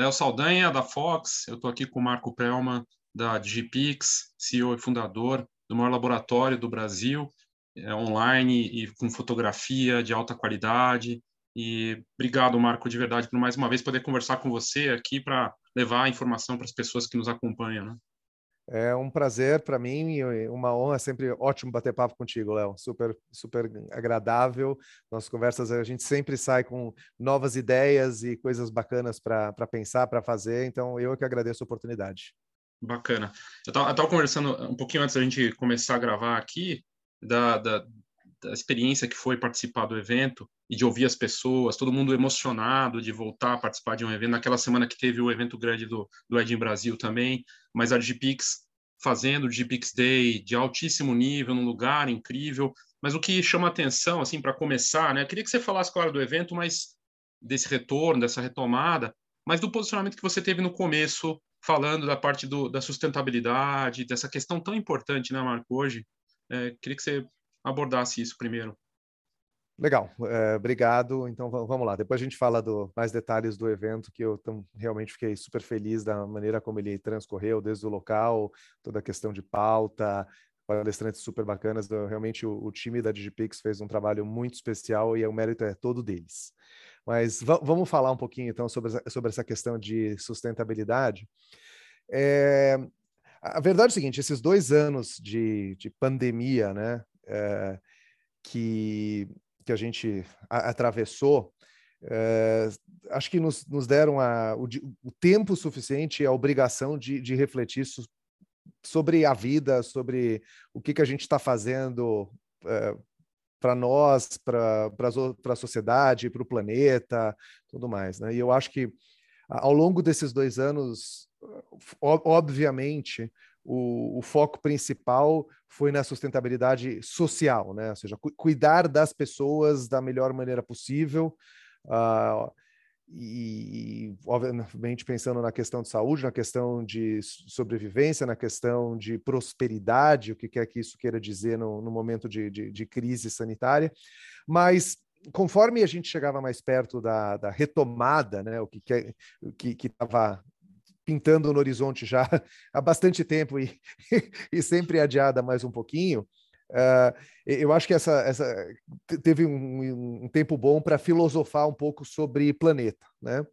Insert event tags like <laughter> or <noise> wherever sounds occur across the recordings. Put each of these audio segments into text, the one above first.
Léo Saldanha, da Fox, eu estou aqui com o Marco Pelman, da Digipix, CEO e fundador do maior laboratório do Brasil, é, online e com fotografia de alta qualidade. E obrigado, Marco, de verdade, por mais uma vez poder conversar com você aqui para levar a informação para as pessoas que nos acompanham. Né? É um prazer para mim e uma honra, sempre ótimo bater papo contigo, Léo. Super, super agradável. Nossas conversas, a gente sempre sai com novas ideias e coisas bacanas para pensar, para fazer. Então, eu é que agradeço a oportunidade. Bacana. Eu estava conversando um pouquinho antes da gente começar a gravar aqui, da, da, da experiência que foi participar do evento e de ouvir as pessoas, todo mundo emocionado de voltar a participar de um evento. Naquela semana que teve o evento grande do, do Ed em Brasil também, mas a Digipix fazendo o Digipix Day de altíssimo nível, num lugar incrível. Mas o que chama atenção, assim, para começar, né? Eu queria que você falasse, claro, do evento, mas desse retorno, dessa retomada, mas do posicionamento que você teve no começo, falando da parte do, da sustentabilidade, dessa questão tão importante, né, Marco, hoje. É, queria que você abordasse isso primeiro. Legal, é, obrigado. Então vamos lá. Depois a gente fala do mais detalhes do evento, que eu tam, realmente fiquei super feliz da maneira como ele transcorreu, desde o local, toda a questão de pauta, palestrantes super bacanas. Realmente o, o time da Digipix fez um trabalho muito especial e o mérito é todo deles. Mas vamos falar um pouquinho então sobre, sobre essa questão de sustentabilidade. É, a verdade é o seguinte: esses dois anos de, de pandemia, né? É, que, que a gente a, atravessou, é, acho que nos, nos deram a, o, o, tempo suficiente e a obrigação de, de refletir so, sobre a vida, sobre o que, que a gente está fazendo é, para nós, para a sociedade, para o planeta, tudo mais. Né? E eu acho que ao longo desses dois anos, obviamente, o, o, foco principal foi na sustentabilidade social, né? Ou seja, cu cuidar das pessoas da melhor maneira possível. Uh, e, obviamente, pensando na questão de saúde, na questão de sobrevivência, na questão de prosperidade, o que quer que isso queira dizer no, no momento de, de, de, crise sanitária. Mas, conforme a gente chegava mais perto da, da retomada, né, o que estava pintando no horizonte já <laughs> há bastante tempo e, <laughs> e sempre adiada mais um pouquinho. Uh, eu acho que essa, essa teve um, um tempo bom para filosofar um pouco sobre planeta, né?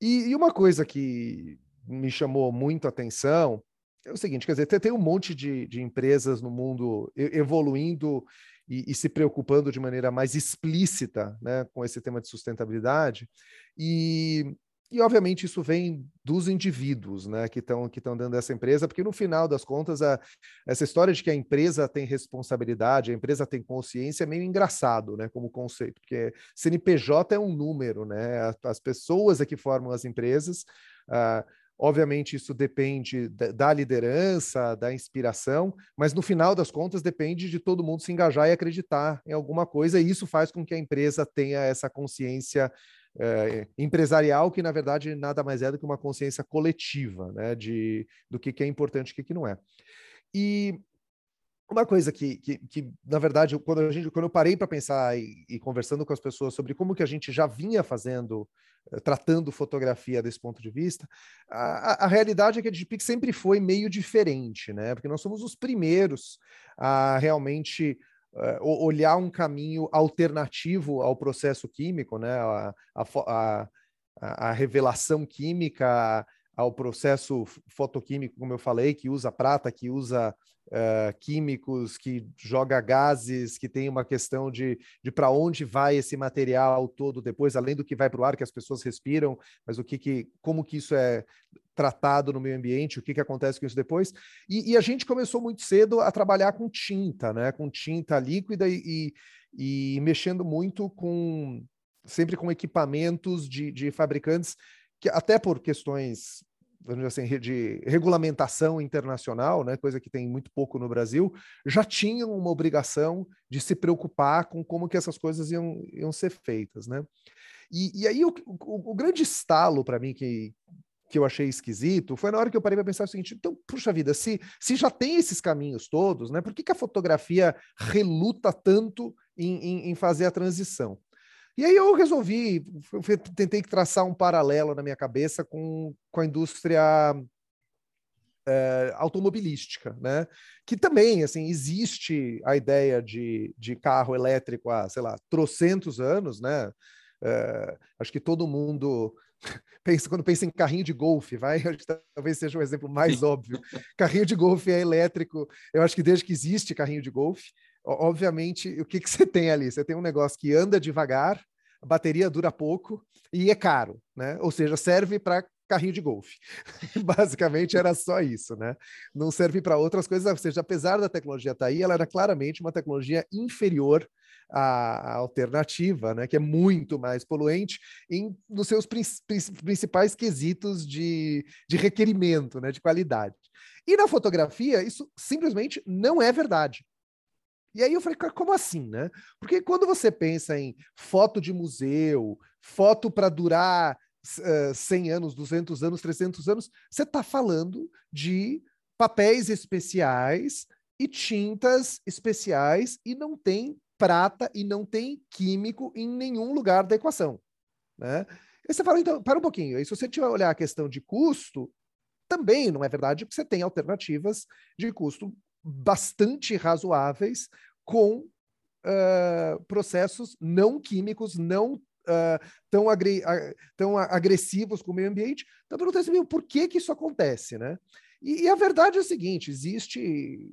E, e, uma coisa que me chamou muito a atenção é o seguinte, quer dizer, tem, tem um monte de, de empresas no mundo evoluindo e, e, se preocupando de maneira mais explícita, né, com esse tema de sustentabilidade. E e, obviamente, isso vem dos indivíduos né, que estão que dentro dessa empresa, porque, no final das contas, a, essa história de que a empresa tem responsabilidade, a empresa tem consciência, é meio engraçado né, como conceito, porque CNPJ é um número, né, as pessoas é que formam as empresas. Uh, Obviamente, isso depende da liderança, da inspiração, mas no final das contas depende de todo mundo se engajar e acreditar em alguma coisa, e isso faz com que a empresa tenha essa consciência é, empresarial, que na verdade nada mais é do que uma consciência coletiva, né, de, do que, que é importante e o que, não é. E uma coisa que, que, que, na verdade, quando, a gente, quando eu parei para pensar e, e, conversando com as pessoas sobre como que a gente já vinha fazendo, eh, tratando fotografia desse ponto de vista, a, a realidade é que a Digipix sempre foi meio diferente, né? Porque nós somos os primeiros a realmente olhar um caminho alternativo ao processo químico, né? A, a, a, a revelação química, ao processo fotoquímico, como eu falei, que usa prata, que usa uh, químicos, que joga gases, que tem uma questão de, de para onde vai esse material todo depois, além do que vai para o ar, que as pessoas respiram, mas o que, que como que isso é tratado no meio ambiente, o que, que acontece com isso depois. E, e, a gente começou muito cedo a trabalhar com tinta, né? Com tinta líquida e, e, e mexendo muito com sempre com equipamentos de, de fabricantes que até por questões vamos dizer assim, de regulamentação internacional, né, coisa que tem muito pouco no Brasil, já tinham uma obrigação de se preocupar com como que essas coisas iam, iam ser feitas, né? E, e aí o, o, o grande estalo para mim que, que eu achei esquisito foi na hora que eu parei para pensar o seguinte: então, puxa vida, se, se já tem esses caminhos todos, né, por que, que a fotografia reluta tanto em, em, em fazer a transição? E aí eu resolvi, eu tentei traçar um paralelo na minha cabeça com, com a indústria é, automobilística, né? Que também, assim, existe a ideia de, de carro elétrico há, sei lá, trocentos anos, né? É, acho que todo mundo <laughs> pensa, quando pensa em carrinho de golfe, vai, <laughs> talvez seja o um exemplo mais óbvio. Carrinho de golfe é elétrico, eu acho que desde que existe carrinho de golfe, obviamente, o que, que você tem ali? Você tem um negócio que anda devagar, a bateria dura pouco e é caro, né? Ou seja, serve para carrinho de golfe. <laughs> Basicamente era só isso, né? Não serve para outras coisas, ou seja, apesar da tecnologia estar tá aí, ela era claramente uma tecnologia inferior à, alternativa, né? Que é muito mais poluente em, nos seus principais quesitos de, de requerimento, né? De qualidade. E na fotografia, isso simplesmente não é verdade. E aí eu falei, como assim, né? Porque quando você pensa em foto de museu, foto para durar uh, 100 anos, 200 anos, 300 anos, você está falando de papéis especiais e tintas especiais e não tem prata e não tem químico em nenhum lugar da equação, né? E você fala, então, para um pouquinho, e se você tiver olhar a questão de custo, também não é verdade, porque você tem alternativas de custo bastante razoáveis com uh, processos não químicos, não uh, tão, agre uh, tão agressivos com o meio ambiente. Então, pergunta assim, por que, que isso acontece, né? E, e, a verdade é a seguinte: existe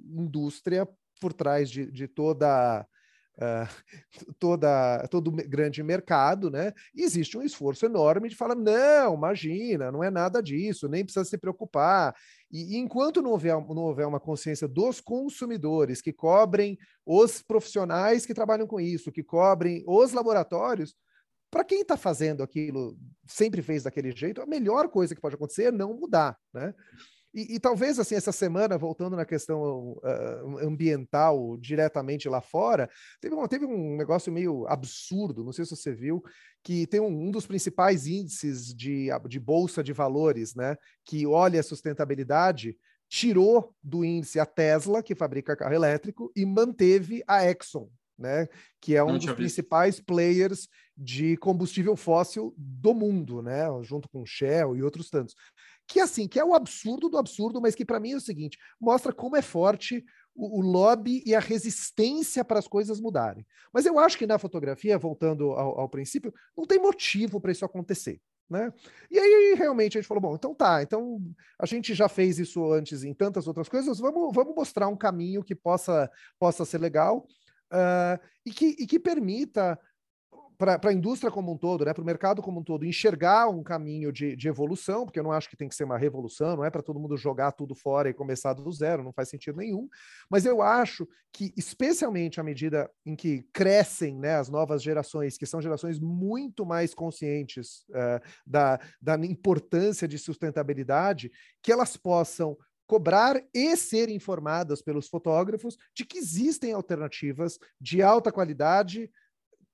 indústria por trás de, de toda uh, toda, todo grande mercado, né? Existe um esforço enorme de falar: não, imagina, não é nada disso, nem precisa se preocupar. E, e enquanto não houver, não houver uma consciência dos consumidores que cobrem os profissionais que trabalham com isso, que cobrem os laboratórios, para quem está fazendo aquilo, sempre fez daquele jeito, a melhor coisa que pode acontecer é não mudar, né? E, e, talvez assim essa semana, voltando na questão uh, ambiental diretamente lá fora, teve um, teve um negócio meio absurdo, não sei se você viu, que tem um, um dos principais índices de, de bolsa de valores, né, que olha a sustentabilidade, tirou do índice a Tesla, que fabrica carro elétrico, e manteve a Exxon, né, que é um dos principais players de combustível fóssil do mundo, né, junto com Shell e outros tantos que assim, que é o absurdo do absurdo, mas que para mim é o seguinte, mostra como é forte o, o lobby e a resistência para as coisas mudarem. Mas eu acho que na fotografia, voltando ao, ao princípio, não tem motivo para isso acontecer. Né? E aí realmente a gente falou, bom, então tá, então a gente já fez isso antes em tantas outras coisas, vamos, vamos mostrar um caminho que possa, possa ser legal uh, e, que, e que permita para a indústria como um todo, né, para o mercado como um todo, enxergar um caminho de, de evolução, porque eu não acho que tem que ser uma revolução, não é para todo mundo jogar tudo fora e começar do zero, não faz sentido nenhum. Mas eu acho que, especialmente à medida em que crescem né, as novas gerações, que são gerações muito mais conscientes uh, da, da importância de sustentabilidade, que elas possam cobrar e ser informadas pelos fotógrafos de que existem alternativas de alta qualidade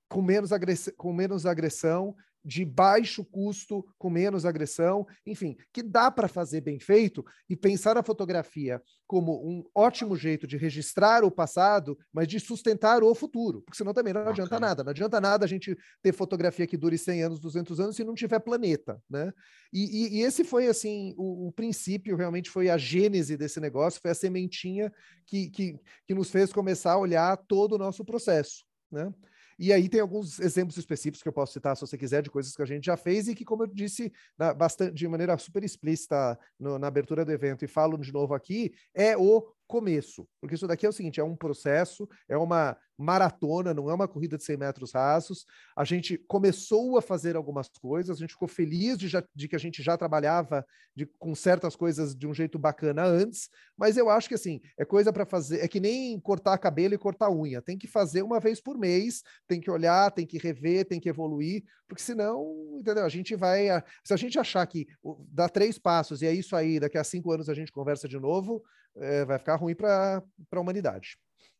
com menos, agress com menos agressão, de baixo custo, com menos agressão, enfim, que dá para fazer bem feito e pensar a fotografia como um ótimo jeito de registrar o passado, mas de sustentar o futuro, porque senão também não okay. adianta nada. Não adianta nada a gente ter fotografia que dure 100 anos, 200 anos se não tiver planeta, né? E, e, e esse foi, assim, o, o, princípio, realmente foi a gênese desse negócio, foi a sementinha que, que, que nos fez começar a olhar todo o nosso processo, né? E aí tem alguns exemplos específicos que eu posso citar, se você quiser, de coisas que a gente já fez e que, como eu disse na, bastante, de maneira super explícita no, na abertura do evento e falo de novo aqui, é o começo, porque isso daqui é o seguinte, é um processo, é uma maratona, não é uma corrida de 100 metros rasos. A gente começou a fazer algumas coisas, a gente ficou feliz de, já, de que a gente já trabalhava de, com certas coisas de um jeito bacana antes, mas eu acho que assim, é coisa para fazer, é que nem cortar cabelo e cortar unha, tem que fazer uma vez por mês, tem que olhar, tem que rever, tem que evoluir, porque senão, entendeu? A gente vai, se a gente achar que dá três passos e é isso aí, daqui a cinco anos a gente conversa de novo, é, vai ficar ruim para a humanidade.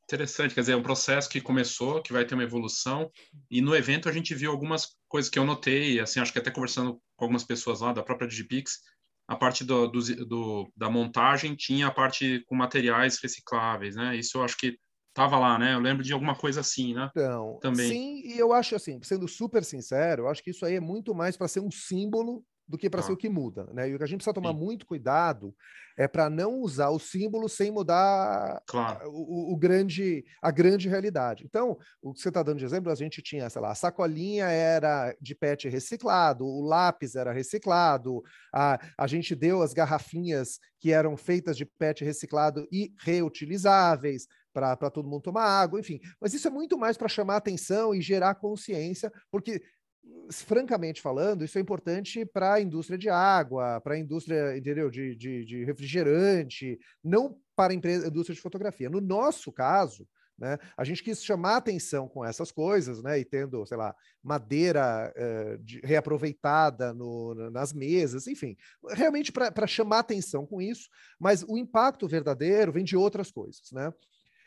Interessante, quer dizer, é um processo que começou, que vai ter uma evolução, e no evento a gente viu algumas coisas que eu notei, assim, acho que até conversando com algumas pessoas lá da própria Digipix, a parte do, do, do, da montagem tinha a parte com materiais recicláveis, né? Isso eu acho que tava lá, né? Eu lembro de alguma coisa assim, né? Então, Também. sim, e eu acho assim, sendo super sincero, eu acho que isso aí é muito mais para ser um símbolo do que para ah. ser o que muda, né? E o que a gente precisa tomar Sim. muito cuidado é para não usar o símbolo sem mudar claro. o, o, grande, a grande realidade. Então, o que você está dando de exemplo, a gente tinha, sei lá, a sacolinha era de PET reciclado, o lápis era reciclado, a, a gente deu as garrafinhas que eram feitas de PET reciclado e reutilizáveis para todo mundo tomar água, enfim. Mas isso é muito mais para chamar atenção e gerar consciência, porque francamente falando, isso é importante para a indústria de água, para a indústria, entendeu, de, de, de, refrigerante, não para a indústria de fotografia. No nosso caso, né, a gente quis chamar atenção com essas coisas, né, e tendo, sei lá, madeira uh, de, reaproveitada no, nas mesas, enfim, realmente para chamar atenção com isso, mas o impacto verdadeiro vem de outras coisas, né?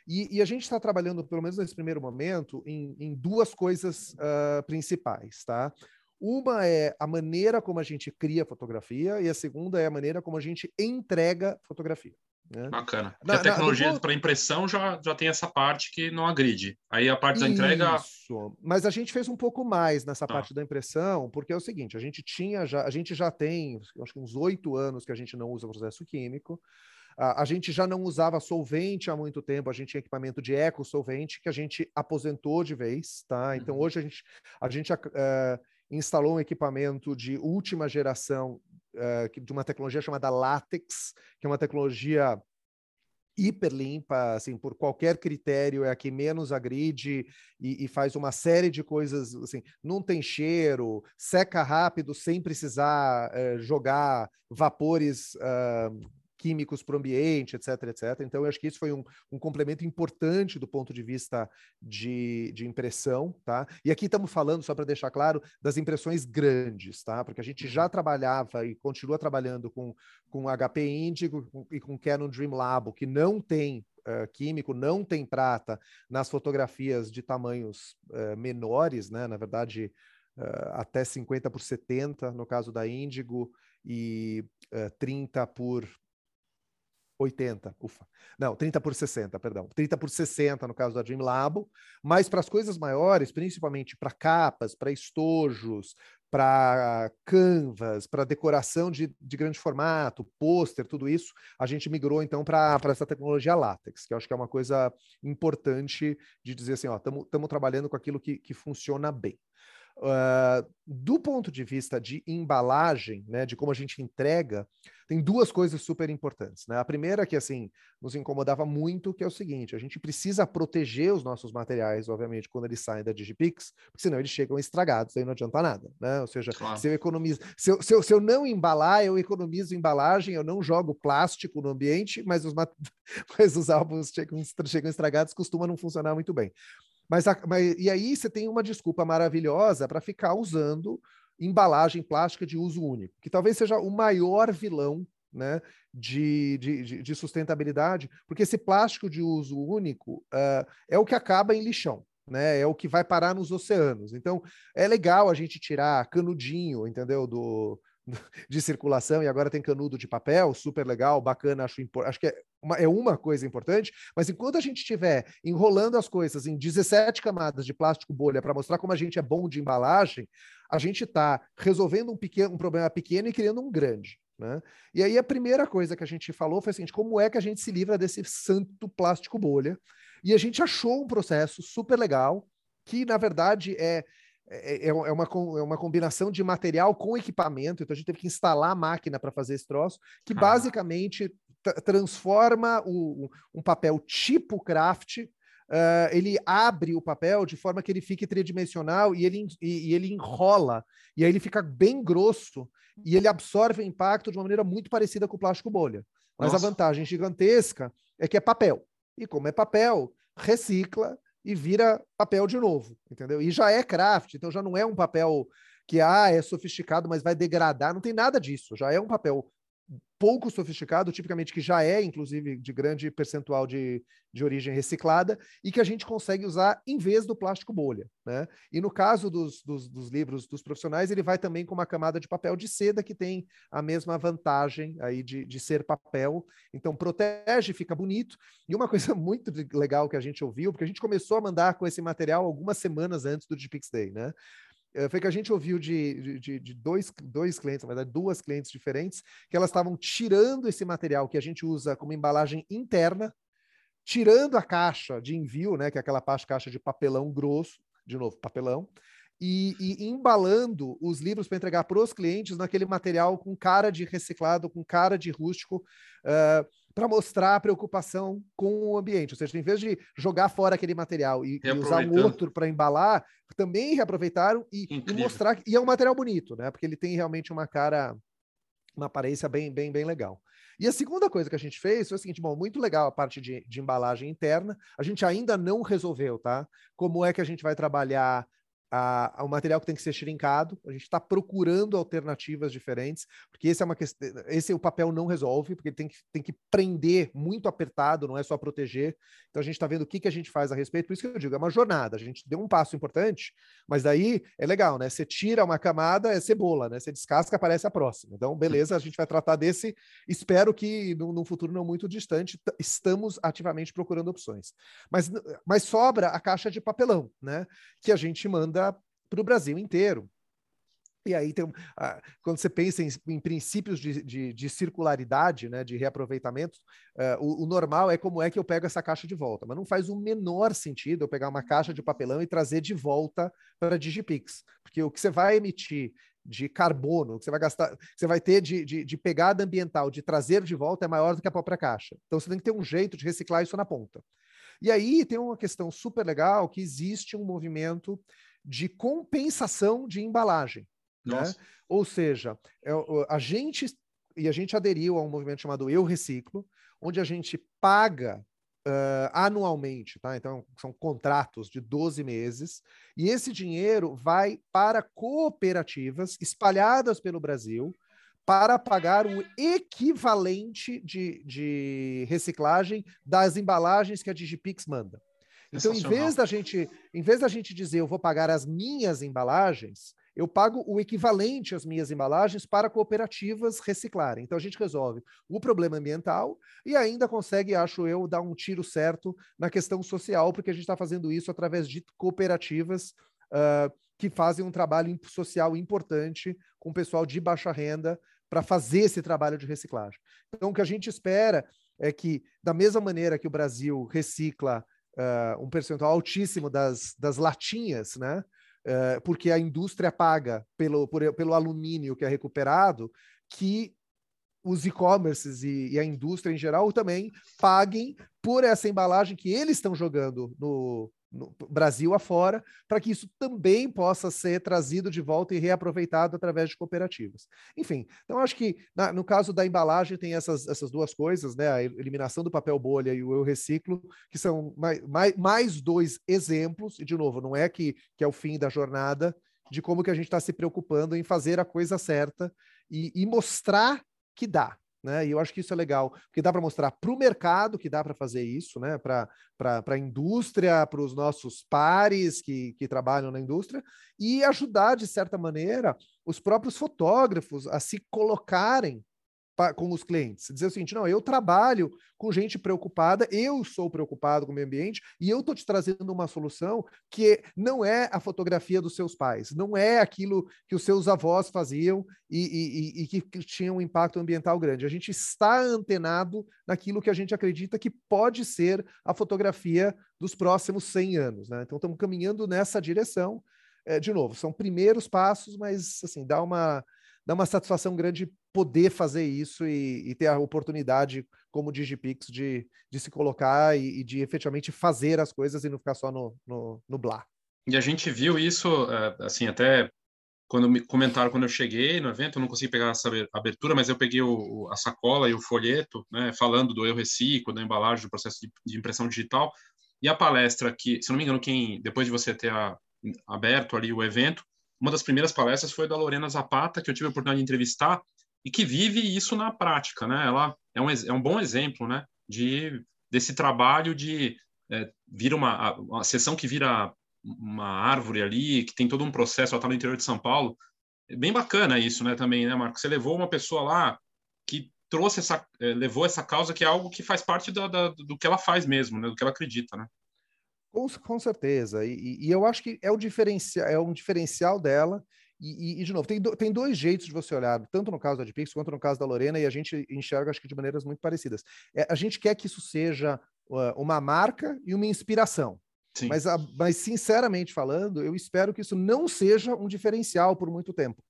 E, e a gente está trabalhando, pelo menos nesse primeiro momento, em, em duas coisas uh, principais, tá? Uma é a maneira como a gente cria fotografia e a segunda é a maneira como a gente entrega fotografia. Né? Bacana. Na, a tecnologia para impressão já, já tem essa parte que não agride. Aí a parte da entrega. Isso. Mas a gente fez um pouco mais nessa tá. parte da impressão, porque é o seguinte: a gente tinha já, a gente já tem, acho que uns oito anos que a gente não usa processo químico. A, a gente já não usava solvente há muito tempo, a gente tinha equipamento de eco solvente que a gente aposentou de vez, tá? Então uhum. hoje a gente, a gente uh, instalou um equipamento de última geração uh, de uma tecnologia chamada Latex, que é uma tecnologia hiper limpa, assim, por qualquer critério, é a que menos agride e, e, faz uma série de coisas, assim, não tem cheiro, seca rápido sem precisar uh, jogar vapores uh, químicos para o ambiente, etc, etc. Então, eu acho que isso foi um, um complemento importante do ponto de vista de, de impressão, tá? E aqui estamos falando, só para deixar claro, das impressões grandes, tá? Porque a gente já uhum. trabalhava e continua trabalhando com, com HP Indigo e com Canon Dream Labo, que não tem Uh, químico, não tem prata nas fotografias de tamanhos uh, menores, né? Na verdade, uh, até 50 por 70 no caso da Índigo e 30 por 80, ufa. Não, 30 por 60, perdão. 30 por 60 no caso da Dream Labo, mas para as coisas maiores, principalmente para capas, para estojos, para canvas, para decoração de, de grande formato, pôster, tudo isso, a gente migrou então para essa tecnologia látex, que eu acho que é uma coisa importante de dizer assim, ó, estamos trabalhando com aquilo que, que funciona bem. Uh, do ponto de vista de embalagem, né, de como a gente entrega, tem duas coisas super importantes. Né? A primeira que assim nos incomodava muito, que é o seguinte: a gente precisa proteger os nossos materiais, obviamente, quando eles saem da Digipix, porque senão eles chegam estragados, aí não adianta nada. Né? Ou seja, claro. se eu economizo, se eu, se, eu, se eu não embalar, eu economizo embalagem, eu não jogo plástico no ambiente, mas os, <laughs> mas os álbuns chegam, chegam estragados, costuma não funcionar muito bem. Mas, mas, e aí você tem uma desculpa maravilhosa para ficar usando embalagem plástica de uso único, que talvez seja o maior vilão né, de, de, de sustentabilidade, porque esse plástico de uso único uh, é o que acaba em lixão. Né, é o que vai parar nos oceanos. Então, é legal a gente tirar canudinho, entendeu? Do, de circulação e agora tem canudo de papel, super legal, bacana, acho, acho que é uma, é uma coisa importante, mas enquanto a gente estiver enrolando as coisas em 17 camadas de plástico bolha para mostrar como a gente é bom de embalagem, a gente está resolvendo um, pequeno, um problema pequeno e criando um grande. Né? E aí a primeira coisa que a gente falou foi assim, como é que a gente se livra desse santo plástico bolha? E a gente achou um processo super legal, que na verdade é é, é, é, uma, é uma combinação de material com equipamento, então a gente teve que instalar a máquina para fazer esse troço, que ah. basicamente transforma o, um papel tipo craft, uh, ele abre o papel de forma que ele fique tridimensional e ele, e, e ele enrola, e aí ele fica bem grosso, e ele absorve o impacto de uma maneira muito parecida com o plástico bolha. Mas Nossa. a vantagem gigantesca é que é papel. E como é papel, recicla, e vira papel de novo, entendeu? E já é craft, então já não é um papel que ah, é sofisticado, mas vai degradar, não tem nada disso, já é um papel pouco sofisticado, tipicamente que já é, inclusive, de grande percentual de, de origem reciclada, e que a gente consegue usar em vez do plástico bolha. Né? E no caso dos, dos, dos, livros dos profissionais, ele vai também com uma camada de papel de seda que tem a mesma vantagem aí de, de ser papel. Então, protege, fica bonito. E uma <laughs> coisa muito legal que a gente ouviu, porque a gente começou a mandar com esse material algumas semanas antes do Digipix Day, né? Eh, foi que a gente ouviu de, de, de, dois, dois clientes, na verdade, duas clientes diferentes, que elas estavam tirando esse material que a gente usa como embalagem interna, tirando a caixa de envio, né, que é aquela caixa de papelão grosso, de novo, papelão, e, e embalando os livros para entregar para os clientes naquele material com cara de reciclado, com cara de rústico, uh, para mostrar a preocupação com o ambiente. Ou seja, em vez de jogar fora aquele material e, e usar um outro para embalar, também reaproveitaram e, e, mostrar que e é um material bonito, né? Porque ele tem realmente uma cara, uma aparência bem, bem, bem legal. E a segunda coisa que a gente fez foi o seguinte: bom, muito legal a parte de, de embalagem interna. A gente ainda não resolveu, tá? Como é que a gente vai trabalhar a, o material que tem que ser shrinkado. A gente está procurando alternativas diferentes, porque esse é uma questão, esse o papel não resolve, porque tem que, tem que prender muito apertado, não é só proteger. Então a gente está vendo o que, que a gente faz a respeito. Por isso que eu digo, é uma jornada. A gente deu um passo importante, mas daí é legal, né? Você tira uma camada, é cebola, né? Você descasca, aparece a próxima. Então, beleza, a gente vai tratar desse. Espero que no, futuro não muito distante, estamos ativamente procurando opções. Mas, mas sobra a caixa de papelão, né? Que a gente manda para o Brasil inteiro. E aí tem quando você pensa em, em princípios de, de, de, circularidade, né, de reaproveitamento, uh, o, o, normal é como é que eu pego essa caixa de volta, mas não faz o menor sentido eu pegar uma caixa de papelão e trazer de volta para Digipix, porque o que você vai emitir de carbono, que você vai gastar, você vai ter de, de, de pegada ambiental, de trazer de volta é maior do que a própria caixa. Então você tem que ter um jeito de reciclar isso na ponta. E aí tem uma questão super legal que existe um movimento de compensação de embalagem. Né? Ou seja, é a gente e a gente aderiu a um movimento chamado Eu Reciclo, onde a gente paga Uh, anualmente, tá? Então, são contratos de 12 meses, e esse dinheiro vai para cooperativas espalhadas pelo Brasil, para pagar o equivalente de, de reciclagem das embalagens que a Digipix manda. Então, em vez da gente, em vez da gente dizer eu vou pagar as minhas embalagens, eu pago o equivalente às minhas embalagens para cooperativas reciclarem. Então a gente resolve o problema ambiental e ainda consegue, acho eu, dar um tiro certo na questão social, porque a gente está fazendo isso através de cooperativas uh, que fazem um trabalho social importante com o pessoal de baixa renda para fazer esse trabalho de reciclagem. Então, o que a gente espera é que, da mesma maneira que o Brasil recicla uh, um percentual altíssimo das, das latinhas, né? Uh, porque a indústria paga pelo, por, pelo alumínio que é recuperado, que os e-commerces e, e, a indústria em geral também paguem por essa embalagem que eles estão jogando no, no Brasil afora, para que isso também possa ser trazido de volta e reaproveitado através de cooperativas. Enfim, então acho que na, no caso da embalagem tem essas, essas duas coisas, né? A eliminação do papel bolha e o eu reciclo, que são mais, mais, mais dois exemplos, e de novo, não é que, que é o fim da jornada, de como que a gente está se preocupando em fazer a coisa certa e, e mostrar que dá, né? E eu acho que isso é legal, porque dá para mostrar para o mercado que dá para fazer isso, né? para a indústria, para os nossos pares que, que trabalham na indústria, e ajudar, de certa maneira, os próprios fotógrafos a se colocarem com os clientes. Dizer o seguinte: não, eu trabalho com gente preocupada, eu sou preocupado com o meio ambiente e eu estou te trazendo uma solução que não é a fotografia dos seus pais, não é aquilo que os seus avós faziam e, e, e, e que tinha um impacto ambiental grande. A gente está antenado naquilo que a gente acredita que pode ser a fotografia dos próximos 100 anos. Né? Então, estamos caminhando nessa direção. É, de novo, são primeiros passos, mas assim, dá uma dá uma satisfação grande poder fazer isso e, e ter a oportunidade, como Digipix, de, de se colocar e, e, de efetivamente fazer as coisas e não ficar só no, no, no blá. E a gente viu isso, é, assim, até quando me comentaram quando eu cheguei no evento, eu não consegui pegar essa abertura, mas eu peguei o, a sacola e o folheto, né, falando do eu reciclo, da embalagem, do processo de, de, impressão digital, e a palestra que, se não me engano, quem depois de você ter a, aberto ali o evento, uma das primeiras palestras foi da Lorena Zapata, que eu tive a oportunidade de entrevistar, e que vive isso na prática, né? Ela é um, é um bom exemplo, né? De, desse trabalho de é, uma, uma sessão que vira uma árvore ali, que tem todo um processo, ela está no interior de São Paulo. É bem bacana isso, né, também, né, Marco? Você levou uma pessoa lá que trouxe essa, é, levou essa causa que é algo que faz parte da, da, do que ela faz mesmo, né, do que ela acredita, né? Com, com certeza. E, e, eu acho que é, o diferencial, é um diferencial dela. E, e, de novo, tem, do, tem dois jeitos de você olhar, tanto no caso da Adpix quanto no caso da Lorena, e a gente enxerga, acho que de maneiras muito parecidas. É, a gente quer que isso seja uh, uma marca e uma inspiração. Mas, a, mas, sinceramente falando, eu espero que isso não seja um diferencial por muito tempo.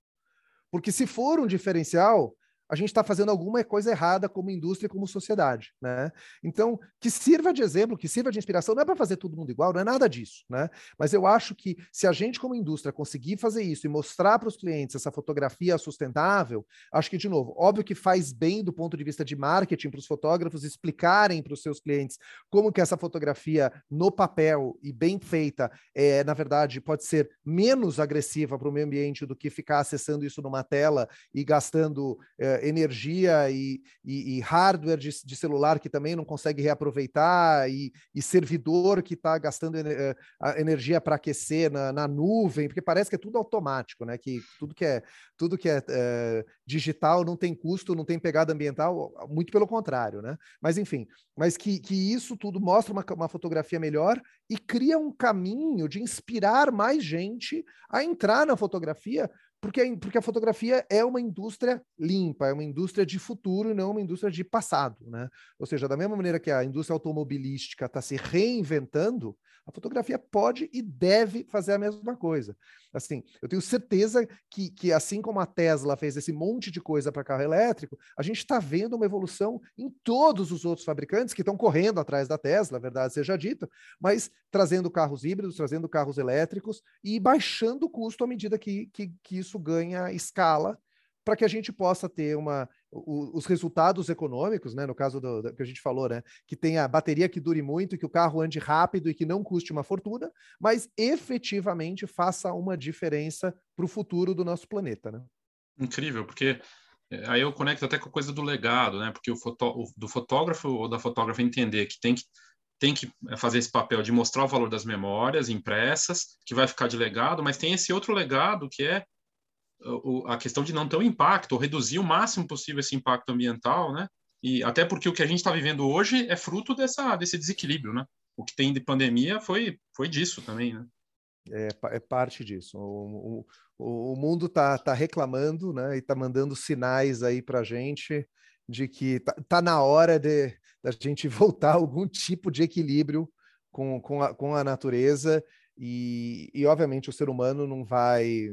Porque se for um diferencial, a gente está fazendo alguma coisa errada como indústria como sociedade, né? Então, que sirva de exemplo, que sirva de inspiração, não é para fazer todo mundo igual, não é nada disso, né? Mas eu acho que se a gente como indústria conseguir fazer isso e mostrar para os clientes essa fotografia sustentável, acho que de novo, óbvio que faz bem do ponto de vista de marketing para os fotógrafos explicarem para os seus clientes como que essa fotografia no papel e bem feita, é, na verdade, pode ser menos agressiva para o meio ambiente do que ficar acessando isso numa tela e gastando é, energia e, e, e hardware de, de, celular que também não consegue reaproveitar e, e servidor que está gastando ener energia para aquecer na, na, nuvem, porque parece que é tudo automático, né? Que tudo que é tudo que é, é digital não tem custo, não tem pegada ambiental, muito pelo contrário, né? Mas enfim, mas que, que isso tudo mostra uma, uma fotografia melhor e cria um caminho de inspirar mais gente a entrar na fotografia porque, porque a fotografia é uma indústria limpa, é uma indústria de futuro e não uma indústria de passado, né? Ou seja, da mesma maneira que a indústria automobilística está se reinventando, a fotografia pode e deve fazer a mesma coisa. Assim, eu tenho certeza que, que assim como a Tesla fez esse monte de coisa para carro elétrico, a gente está vendo uma evolução em todos os outros fabricantes que estão correndo atrás da Tesla, a verdade seja dita, mas trazendo carros híbridos, trazendo carros elétricos e baixando o custo à medida que, que, que isso ganha escala para que a gente possa ter uma, o, os resultados econômicos, né, no caso do, do, que a gente falou, né, que tenha bateria que dure muito, que o carro ande rápido e que não custe uma fortuna, mas efetivamente faça uma diferença para o futuro do nosso planeta. Né? Incrível, porque é, aí eu conecto até com a coisa do legado, né, porque o, fotó, o do fotógrafo ou da fotógrafa entender que tem que tem que fazer esse papel de mostrar o valor das memórias impressas, que vai ficar de legado, mas tem esse outro legado que é a questão de não ter um impacto, ou reduzir o máximo possível esse impacto ambiental, né? E até porque o que a gente está vivendo hoje é fruto dessa, desse desequilíbrio, né? O que tem de pandemia foi, foi disso também, né? É, é parte disso. O, o, o mundo está tá reclamando, né? E está mandando sinais aí para a gente de que tá, tá na hora de da gente <laughs> voltar a algum tipo de equilíbrio com, com, a, com a natureza e, e obviamente o ser humano não vai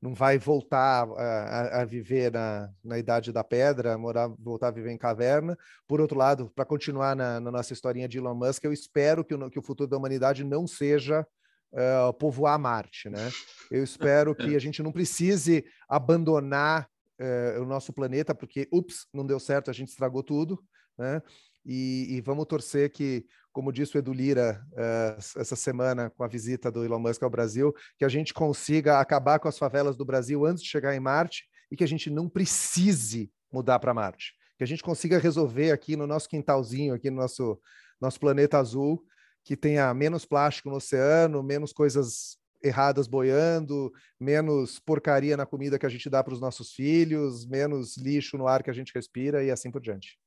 não vai voltar a, a, viver na, na idade da pedra, morar, voltar a viver em caverna. Por outro lado, para continuar na, na, nossa historinha de Elon Musk, eu espero que o, que o futuro da humanidade não seja uh, povoar Marte, né? Eu espero que a <laughs> gente não precise abandonar uh, o nosso planeta, porque, ups, não deu certo, a gente estragou tudo, né? E, e, vamos torcer que, como disse o Edu Lira uh, essa semana com a visita do Elon Musk ao Brasil, que a gente consiga acabar com as favelas do Brasil antes de chegar em Marte e que a gente não precise mudar para Marte. Que a gente consiga resolver aqui no nosso quintalzinho, aqui no nosso, nosso planeta azul, que tenha menos plástico no oceano, menos coisas erradas boiando, menos porcaria na comida que a gente dá para os nossos filhos, menos lixo no ar que a gente respira e assim por diante.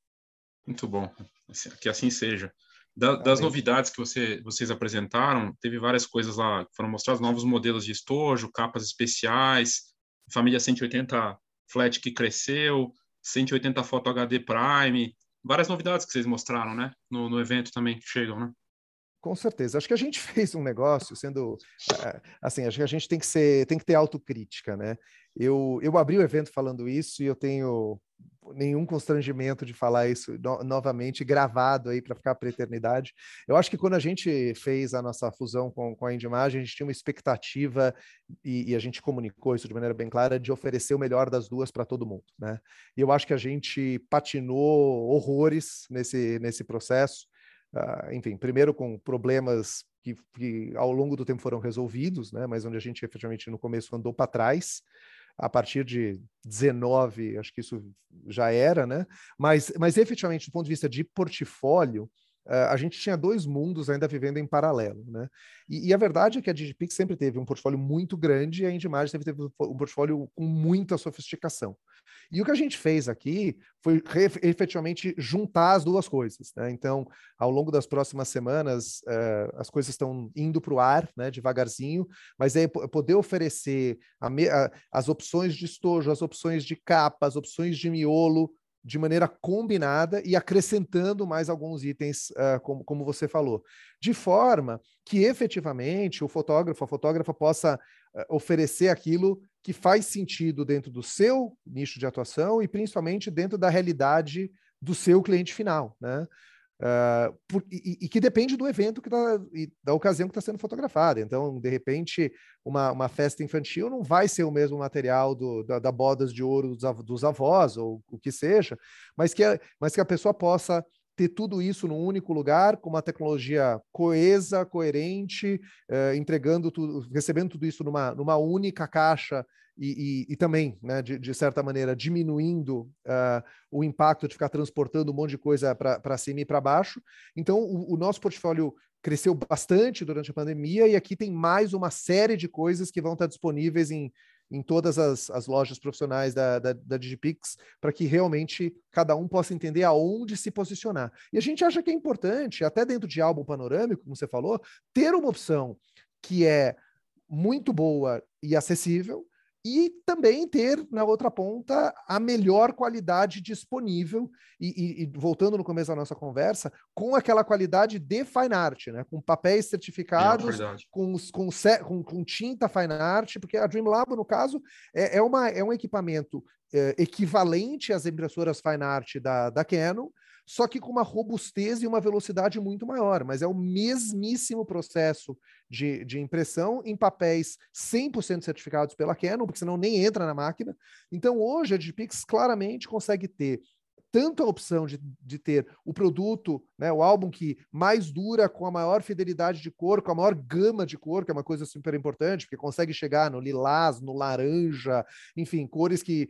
Muito bom, que assim seja. Da, das novidades que você, vocês apresentaram, teve várias coisas lá, foram mostrados novos modelos de estojo, capas especiais, família 180 flat que cresceu, 180 foto HD Prime, várias novidades que vocês mostraram, né? No, no evento também que chegam, né? Com certeza. Acho que a gente <laughs> fez um negócio sendo eh, assim, acho que a gente tem que ser, tem que ter autocrítica, né? Eu, eu abri o evento falando isso e eu tenho nenhum constrangimento de falar isso no, novamente, gravado aí para ficar para eternidade. Eu acho que quando a gente fez a nossa fusão com, com a Indimagem, a gente tinha uma expectativa, e, e, a gente comunicou isso de maneira bem clara, de oferecer o melhor das duas para todo mundo. Né? E eu acho que a gente patinou horrores nesse, nesse processo. Uh, enfim, primeiro com problemas que, que, ao longo do tempo foram resolvidos, né? mas onde a gente efetivamente no começo andou para trás. A partir de 19, acho que isso já era, né? Mas, mas efetivamente, do ponto de vista de portfólio, a gente tinha dois mundos ainda vivendo em paralelo, né? E, e a verdade é que a Digipix sempre teve um portfólio muito grande e a Indimage sempre teve um portfólio com muita sofisticação. E o que a gente fez aqui foi efetivamente juntar as duas coisas, né? Então, ao longo das próximas semanas, uh, as coisas estão indo para o ar, né? Devagarzinho, mas é poder oferecer a a, as opções de estojo, as opções de capa, as opções de miolo de maneira combinada e acrescentando mais alguns itens, uh, como, como você falou, de forma que efetivamente o fotógrafo, a fotógrafa possa uh, oferecer aquilo que faz sentido dentro do seu nicho de atuação e principalmente dentro da realidade do seu cliente final, né? Uh, por, e, e, que depende do evento que tá, da ocasião que está sendo fotografada. Então, de repente, uma, uma, festa infantil não vai ser o mesmo material do, da, da bodas de ouro dos, avós, ou o que seja, mas que, mas que a pessoa possa ter tudo isso num único lugar, com uma tecnologia coesa, coerente, uh, entregando tudo, recebendo tudo isso numa, numa única caixa e, e, e também, né, de, de, certa maneira, diminuindo uh, o impacto de ficar transportando um monte de coisa para cima e para baixo. Então, o, o nosso portfólio cresceu bastante durante a pandemia e aqui tem mais uma série de coisas que vão estar disponíveis em, em todas as, as lojas profissionais da, da, da Digipix para que realmente cada um possa entender aonde se posicionar. E a gente acha que é importante, até dentro de álbum panorâmico, como você falou, ter uma opção que é muito boa e acessível, e também ter na outra ponta a melhor qualidade disponível e, e, e, voltando no começo da nossa conversa com aquela qualidade de fine art, né? Com papéis certificados, é com, com, com, com, tinta fine art, porque a Dream Lab no caso é, é, uma, é um equipamento é, equivalente às impressoras fine art da, da Canon, só que com uma robustez e uma velocidade muito maior, mas é o mesmíssimo processo de, de impressão em papéis 100% certificados pela Canon, porque senão nem entra na máquina. Então, hoje, a Digipix claramente consegue ter tanto a opção de, de ter o produto, né, o álbum que mais dura, com a maior fidelidade de cor, com a maior gama de cor, que é uma coisa super importante, porque consegue chegar no lilás, no laranja, enfim, cores que,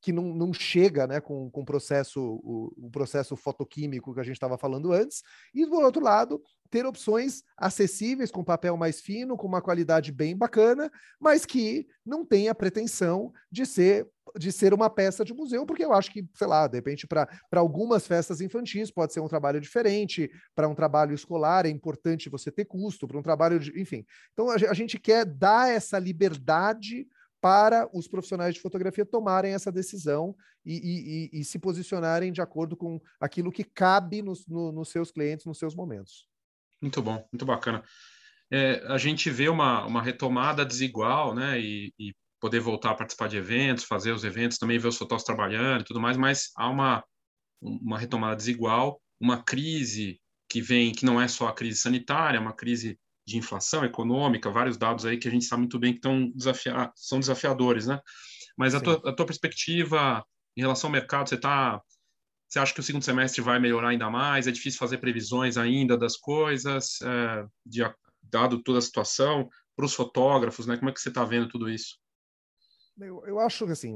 que não, não chega né, com, com processo, o, o processo fotoquímico que a gente estava falando antes, e do outro lado, ter opções acessíveis, com papel mais fino, com uma qualidade bem bacana, mas que não tenha pretensão de ser de ser uma peça de museu, porque eu acho que, sei lá, de repente, para algumas festas infantis pode ser um trabalho diferente, para um trabalho escolar é importante você ter custo, para um trabalho de. Enfim. Então, a, a gente quer dar essa liberdade para os profissionais de fotografia tomarem essa decisão e, e, e, se posicionarem de acordo com aquilo que cabe nos, no, nos seus clientes, nos seus momentos. Muito bom, muito bacana. É, a gente vê uma, uma retomada desigual, né? E, e, poder voltar a participar de eventos, fazer os eventos, também ver os fotógrafos trabalhando e tudo mais, mas há uma, uma retomada desigual, uma crise que vem, que não é só a crise sanitária, é uma crise de inflação econômica, vários dados aí que a gente sabe muito bem que estão desafia são desafiadores, né? Mas a tua, a tua, perspectiva em relação ao mercado, você está você acha que o segundo semestre vai melhorar ainda mais? É difícil fazer previsões ainda das coisas, é, de, dado toda a situação, para os fotógrafos, né? Como é que você está vendo tudo isso? Eu, eu acho que, assim,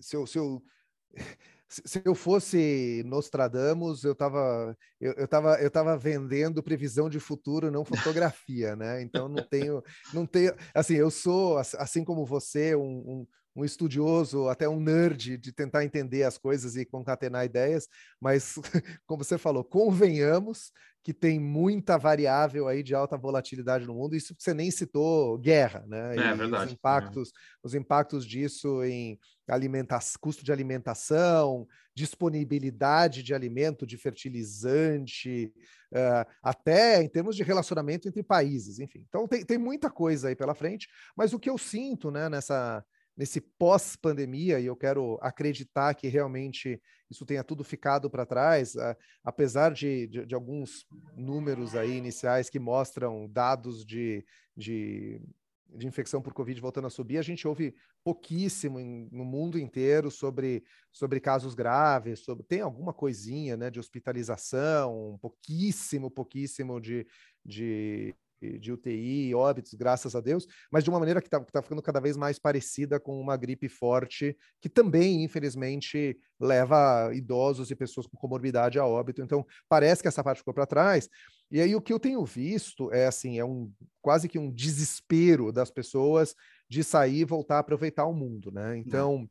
se eu, se eu, <laughs> se eu fosse Nostradamus, eu estava eu, eu tava, eu tava vendendo previsão de futuro, não fotografia, né? Então não tenho, não tenho, assim, eu sou assim como você um, um, um estudioso, até um nerd de tentar entender as coisas e concatenar ideias, mas <laughs> como você falou, convenhamos que tem muita variável aí de alta volatilidade no mundo. Isso você nem citou guerra, né? É, e verdade. Os impactos, é. os impactos disso em alimentação, custo de alimentação, disponibilidade de alimento, de fertilizante, uh, até em termos de relacionamento entre países, enfim. Então tem, tem muita coisa aí pela frente, mas o que eu sinto, né, nessa nesse pós-pandemia, e eu quero acreditar que realmente isso tenha tudo ficado para trás, apesar de, de, de, alguns números aí iniciais que mostram dados de, de, de, infecção por Covid voltando a subir, a gente ouve pouquíssimo em, no mundo inteiro sobre, sobre casos graves, sobre, tem alguma coisinha né, de hospitalização, pouquíssimo, pouquíssimo de, de de UTI, óbitos, graças a Deus, mas de uma maneira que está tá ficando cada vez mais parecida com uma gripe forte, que também, infelizmente, leva idosos e pessoas com comorbidade a óbito. Então, parece que essa parte ficou para trás. E aí o que eu tenho visto é assim, é um quase que um desespero das pessoas de sair e voltar a aproveitar o mundo, né? Então,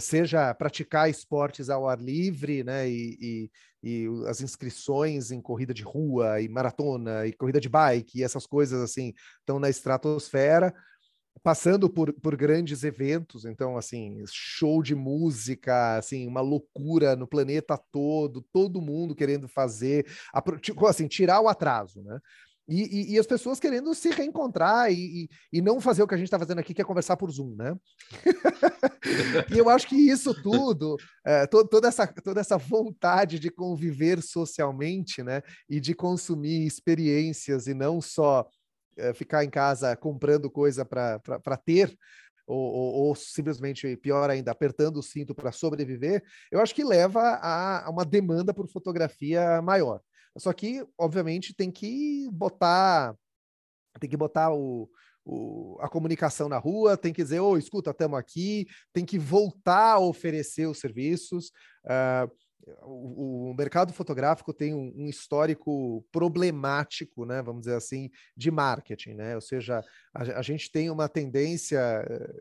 seja praticar esportes ao ar livre, né? E, e, e, as inscrições em corrida de rua e maratona e corrida de bike e essas coisas assim estão na estratosfera, passando por, por grandes eventos, então assim, show de música, assim, uma loucura no planeta todo, todo mundo querendo fazer, tipo, assim, tirar o atraso, né? E, e, e, as pessoas querendo se reencontrar e, e, não fazer o que a gente está fazendo aqui, que é conversar por Zoom, né? <laughs> e eu acho que isso tudo, é, to, toda, essa, toda essa vontade de conviver socialmente, né? E de consumir experiências e não só é, ficar em casa comprando coisa para ter, ou, ou, ou, simplesmente, pior ainda, apertando o cinto para sobreviver, eu acho que leva a, a uma demanda por fotografia maior. Só que, obviamente, tem que botar tem que botar o, o, a comunicação na rua, tem que dizer, ô, oh, escuta, estamos aqui, tem que voltar a oferecer os serviços. Uh, o, o, mercado fotográfico tem um, um, histórico problemático, né, vamos dizer assim, de marketing, né? Ou seja, a, a gente tem uma tendência,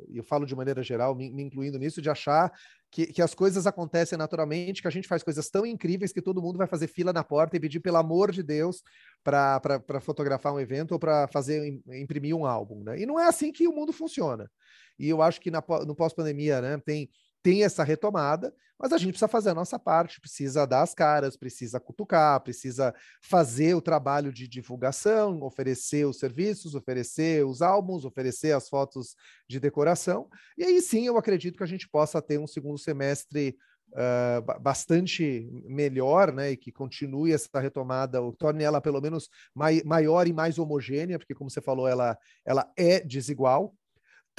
e eu falo de maneira geral, me, me incluindo nisso, de achar que, que, as coisas acontecem naturalmente, que a gente faz coisas tão incríveis que todo mundo vai fazer fila na porta e pedir, pelo amor de Deus, para fotografar um evento ou para fazer imprimir um álbum, né? E não é assim que o mundo funciona. E eu acho que na, no pós-pandemia, né, tem tem essa retomada, mas a gente precisa fazer a nossa parte, precisa dar as caras, precisa cutucar, precisa fazer o trabalho de divulgação, oferecer os serviços, oferecer os álbuns, oferecer as fotos de decoração. E aí sim eu acredito que a gente possa ter um segundo semestre Uh, bastante melhor, né, e que continue essa retomada, ou torne ela pelo menos mai, maior e mais homogênea, porque como você falou, ela, ela é desigual,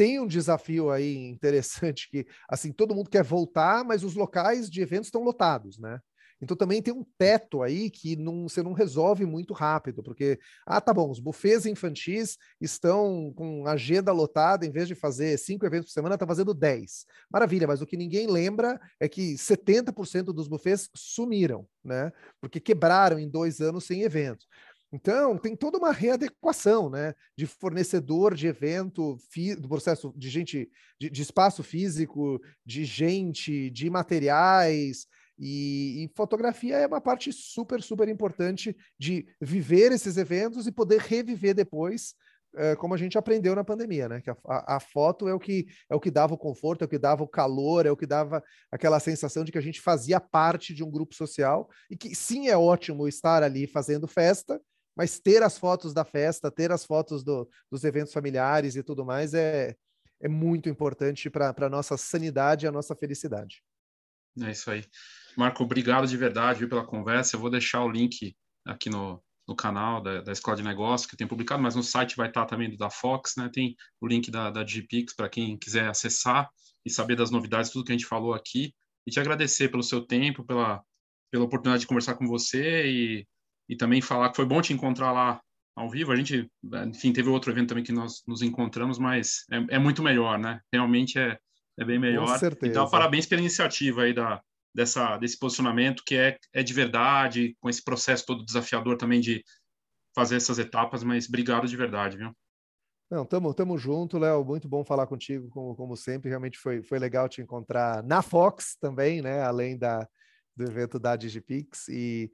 tem um desafio aí interessante que, assim, todo mundo quer voltar, mas os locais de eventos estão lotados, né? Então também tem um teto aí que não, você não resolve muito rápido, porque, ah, tá bom, os buffets infantis estão com agenda lotada, em vez de fazer cinco eventos por semana, está fazendo dez. Maravilha, mas o que ninguém lembra é que 70% dos buffets sumiram, né? Porque quebraram em dois anos sem eventos. Então, tem toda uma readequação né, de fornecedor de evento, do processo de gente, de, de, espaço físico, de gente, de materiais. E, e, fotografia é uma parte super, super importante de viver esses eventos e poder reviver depois, é, como a gente aprendeu na pandemia, né? Que a, a, a, foto é o que é o que dava o conforto, é o que dava o calor, é o que dava aquela sensação de que a gente fazia parte de um grupo social e que sim é ótimo estar ali fazendo festa, mas ter as fotos da festa, ter as fotos do, dos eventos familiares e tudo mais é, é muito importante para a nossa sanidade e a nossa felicidade. É isso aí. Marco, obrigado de verdade viu, pela conversa. Eu vou deixar o link aqui no, no canal da, da Escola de Negócios que tem publicado, mas no site vai estar também do da Fox, né? Tem o link da, da Digipix para quem quiser acessar e saber das novidades, tudo que a gente falou aqui. E te agradecer pelo seu tempo, pela, pela oportunidade de conversar com você e e também falar que foi bom te encontrar lá ao vivo. A gente, enfim, teve outro evento também que nós nos encontramos, mas é, é muito melhor, né? Realmente é, é bem melhor. Com certeza. Então, parabéns pela iniciativa aí da, dessa, desse posicionamento que é, é de verdade, com esse processo todo desafiador também de fazer essas etapas, mas obrigado de verdade, viu? Não, tamo, tamo junto, Léo. Muito bom falar contigo, como, como sempre. Realmente foi, foi legal te encontrar na Fox também, né? Além da, do evento da Digipix. E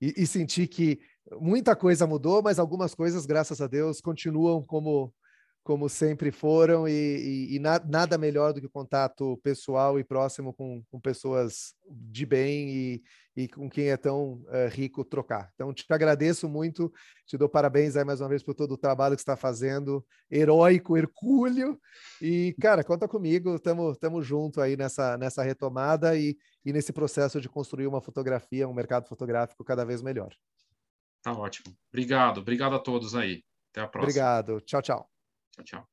e, e sentir que muita coisa mudou, mas algumas coisas, graças a Deus, continuam como como sempre foram, e, e, e na, nada melhor do que o contato pessoal e próximo com, com pessoas de bem e, e com quem é tão uh, rico trocar. Então, te agradeço muito, te dou parabéns aí mais uma vez por todo o trabalho que está fazendo, heróico, hercúleo, e, cara, conta comigo, estamos junto aí nessa, nessa retomada e, e nesse processo de construir uma fotografia, um mercado fotográfico cada vez melhor. Tá ótimo. Obrigado, obrigado a todos aí. Até a próxima. Obrigado. Tchau, tchau. Tchau, tchau.